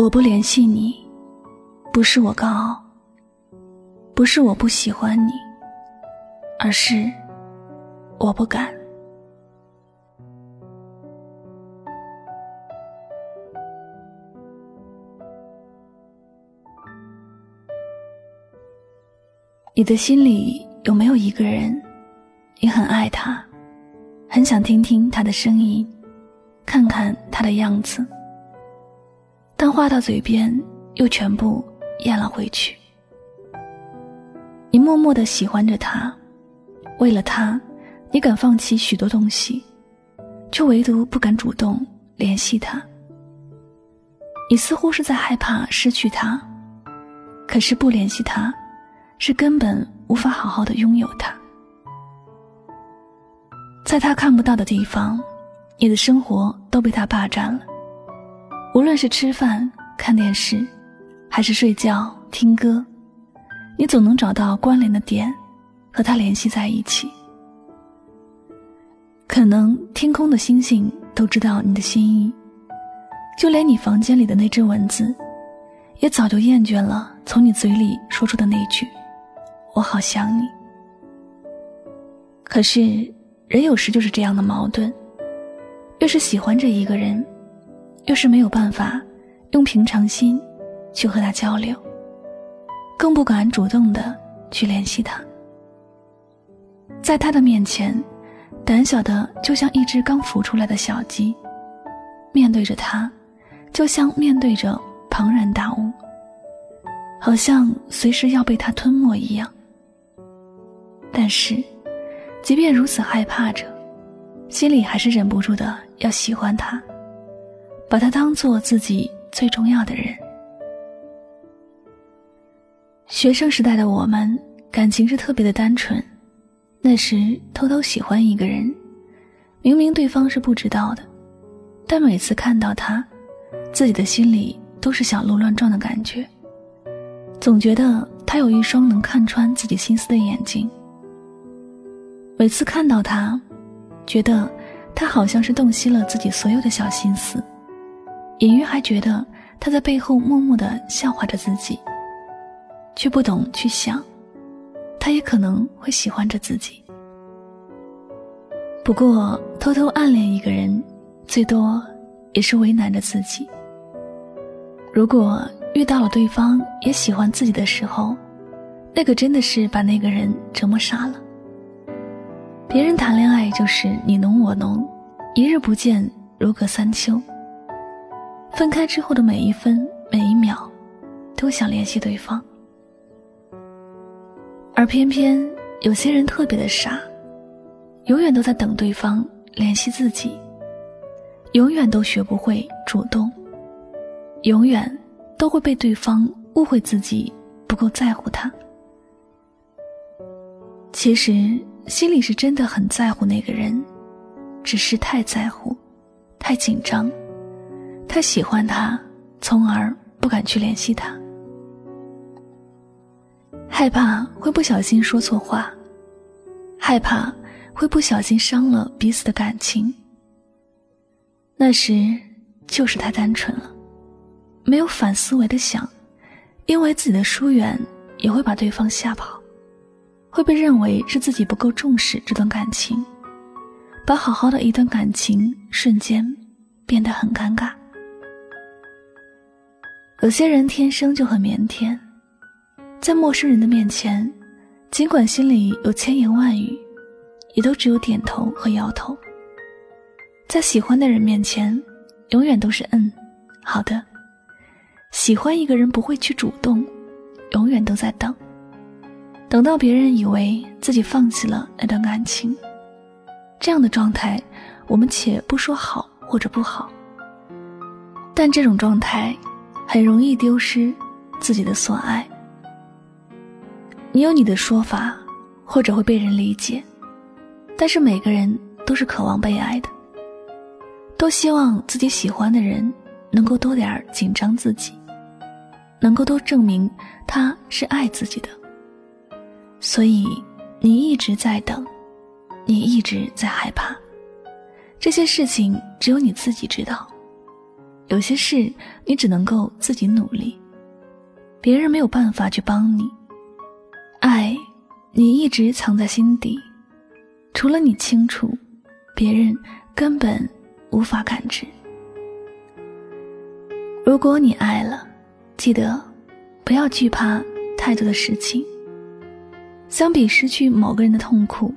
我不联系你，不是我高傲，不是我不喜欢你，而是我不敢。你的心里有没有一个人，你很爱他，很想听听他的声音，看看他的样子？但话到嘴边，又全部咽了回去。你默默的喜欢着他，为了他，你敢放弃许多东西，却唯独不敢主动联系他。你似乎是在害怕失去他，可是不联系他，是根本无法好好的拥有他。在他看不到的地方，你的生活都被他霸占了。无论是吃饭、看电视，还是睡觉、听歌，你总能找到关联的点，和它联系在一起。可能天空的星星都知道你的心意，就连你房间里的那只蚊子，也早就厌倦了从你嘴里说出的那句“我好想你”。可是人有时就是这样的矛盾，越是喜欢着一个人。又是没有办法用平常心去和他交流，更不敢主动的去联系他。在他的面前，胆小的就像一只刚孵出来的小鸡，面对着他，就像面对着庞然大物，好像随时要被他吞没一样。但是，即便如此害怕着，心里还是忍不住的要喜欢他。把他当做自己最重要的人。学生时代的我们，感情是特别的单纯。那时偷偷喜欢一个人，明明对方是不知道的，但每次看到他，自己的心里都是小鹿乱撞的感觉。总觉得他有一双能看穿自己心思的眼睛。每次看到他，觉得他好像是洞悉了自己所有的小心思。隐约还觉得他在背后默默的笑话着自己，却不懂去想，他也可能会喜欢着自己。不过偷偷暗恋一个人，最多也是为难着自己。如果遇到了对方也喜欢自己的时候，那可真的是把那个人折磨傻了。别人谈恋爱就是你侬我侬，一日不见如隔三秋。分开之后的每一分每一秒，都想联系对方，而偏偏有些人特别的傻，永远都在等对方联系自己，永远都学不会主动，永远都会被对方误会自己不够在乎他。其实心里是真的很在乎那个人，只是太在乎，太紧张。他喜欢他，从而不敢去联系他，害怕会不小心说错话，害怕会不小心伤了彼此的感情。那时就是太单纯了，没有反思维的想，因为自己的疏远也会把对方吓跑，会被认为是自己不够重视这段感情，把好好的一段感情瞬间变得很尴尬。有些人天生就很腼腆，在陌生人的面前，尽管心里有千言万语，也都只有点头和摇头。在喜欢的人面前，永远都是嗯，好的。喜欢一个人不会去主动，永远都在等，等到别人以为自己放弃了那段感情。这样的状态，我们且不说好或者不好，但这种状态很容易丢失自己的所爱。你有你的说法，或者会被人理解，但是每个人都是渴望被爱的，都希望自己喜欢的人能够多点紧张自己，能够多证明他是爱自己的。所以你一直在等，你一直在害怕，这些事情只有你自己知道。有些事你只能够自己努力，别人没有办法去帮你。爱，你一直藏在心底，除了你清楚，别人根本无法感知。如果你爱了，记得不要惧怕太多的事情。相比失去某个人的痛苦，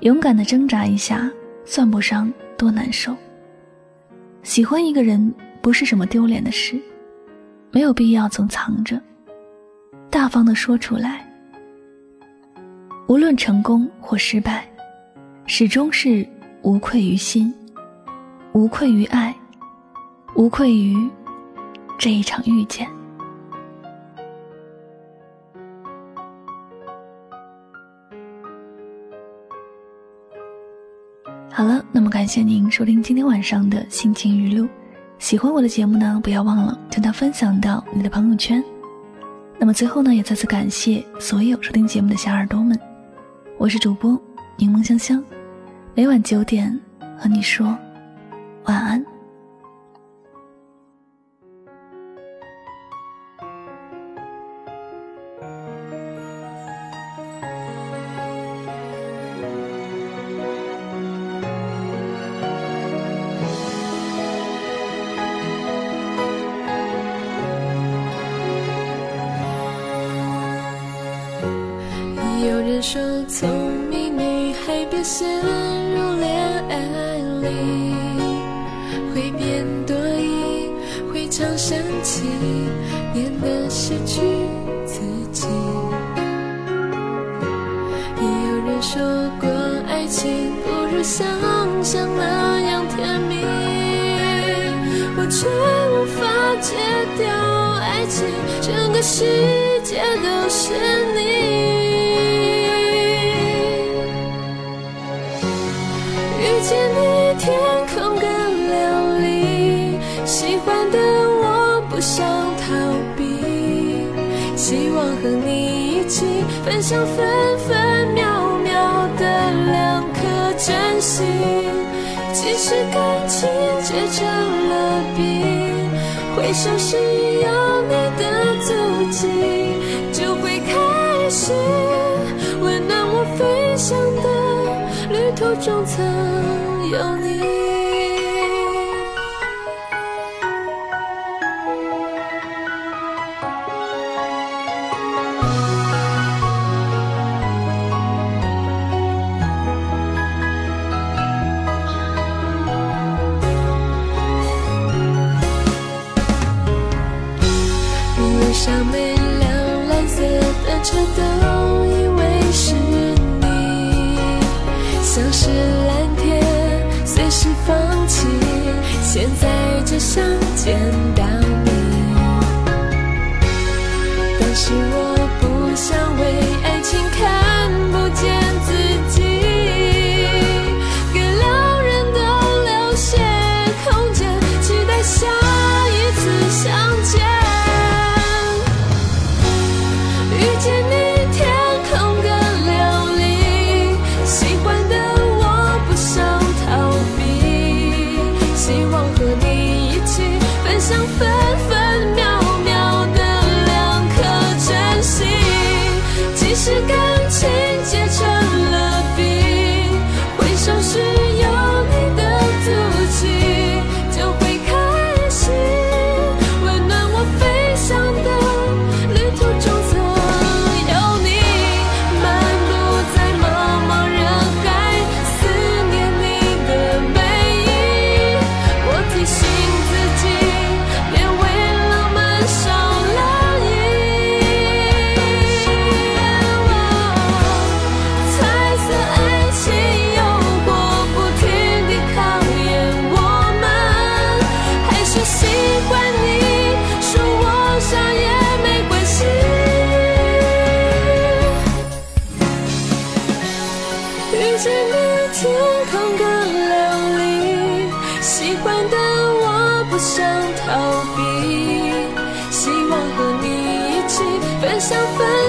勇敢的挣扎一下，算不上多难受。喜欢一个人不是什么丢脸的事，没有必要总藏着，大方的说出来。无论成功或失败，始终是无愧于心，无愧于爱，无愧于这一场遇见。好了，那么感谢您收听今天晚上的心情语录。喜欢我的节目呢，不要忘了将它分享到你的朋友圈。那么最后呢，也再次感谢所有收听节目的小耳朵们。我是主播柠檬香香，每晚九点和你说晚安。人说，聪明女孩别陷入恋爱里，会变多疑，会常生气，变得失去自己。也有人说过，爱情不如想象那样甜蜜，我却无法戒掉爱情，整个世界都是你。遇见你天空更亮丽，喜欢的我不想逃避，希望和你一起分享分分秒秒的两颗真心。即使感情结成了冰，回首时有你的足迹，就会开始的旅途中曾。有你，路上没亮蓝色的车灯是蓝天。随时放弃，现在只想见到你。但是我想逃避希望和你一起分享分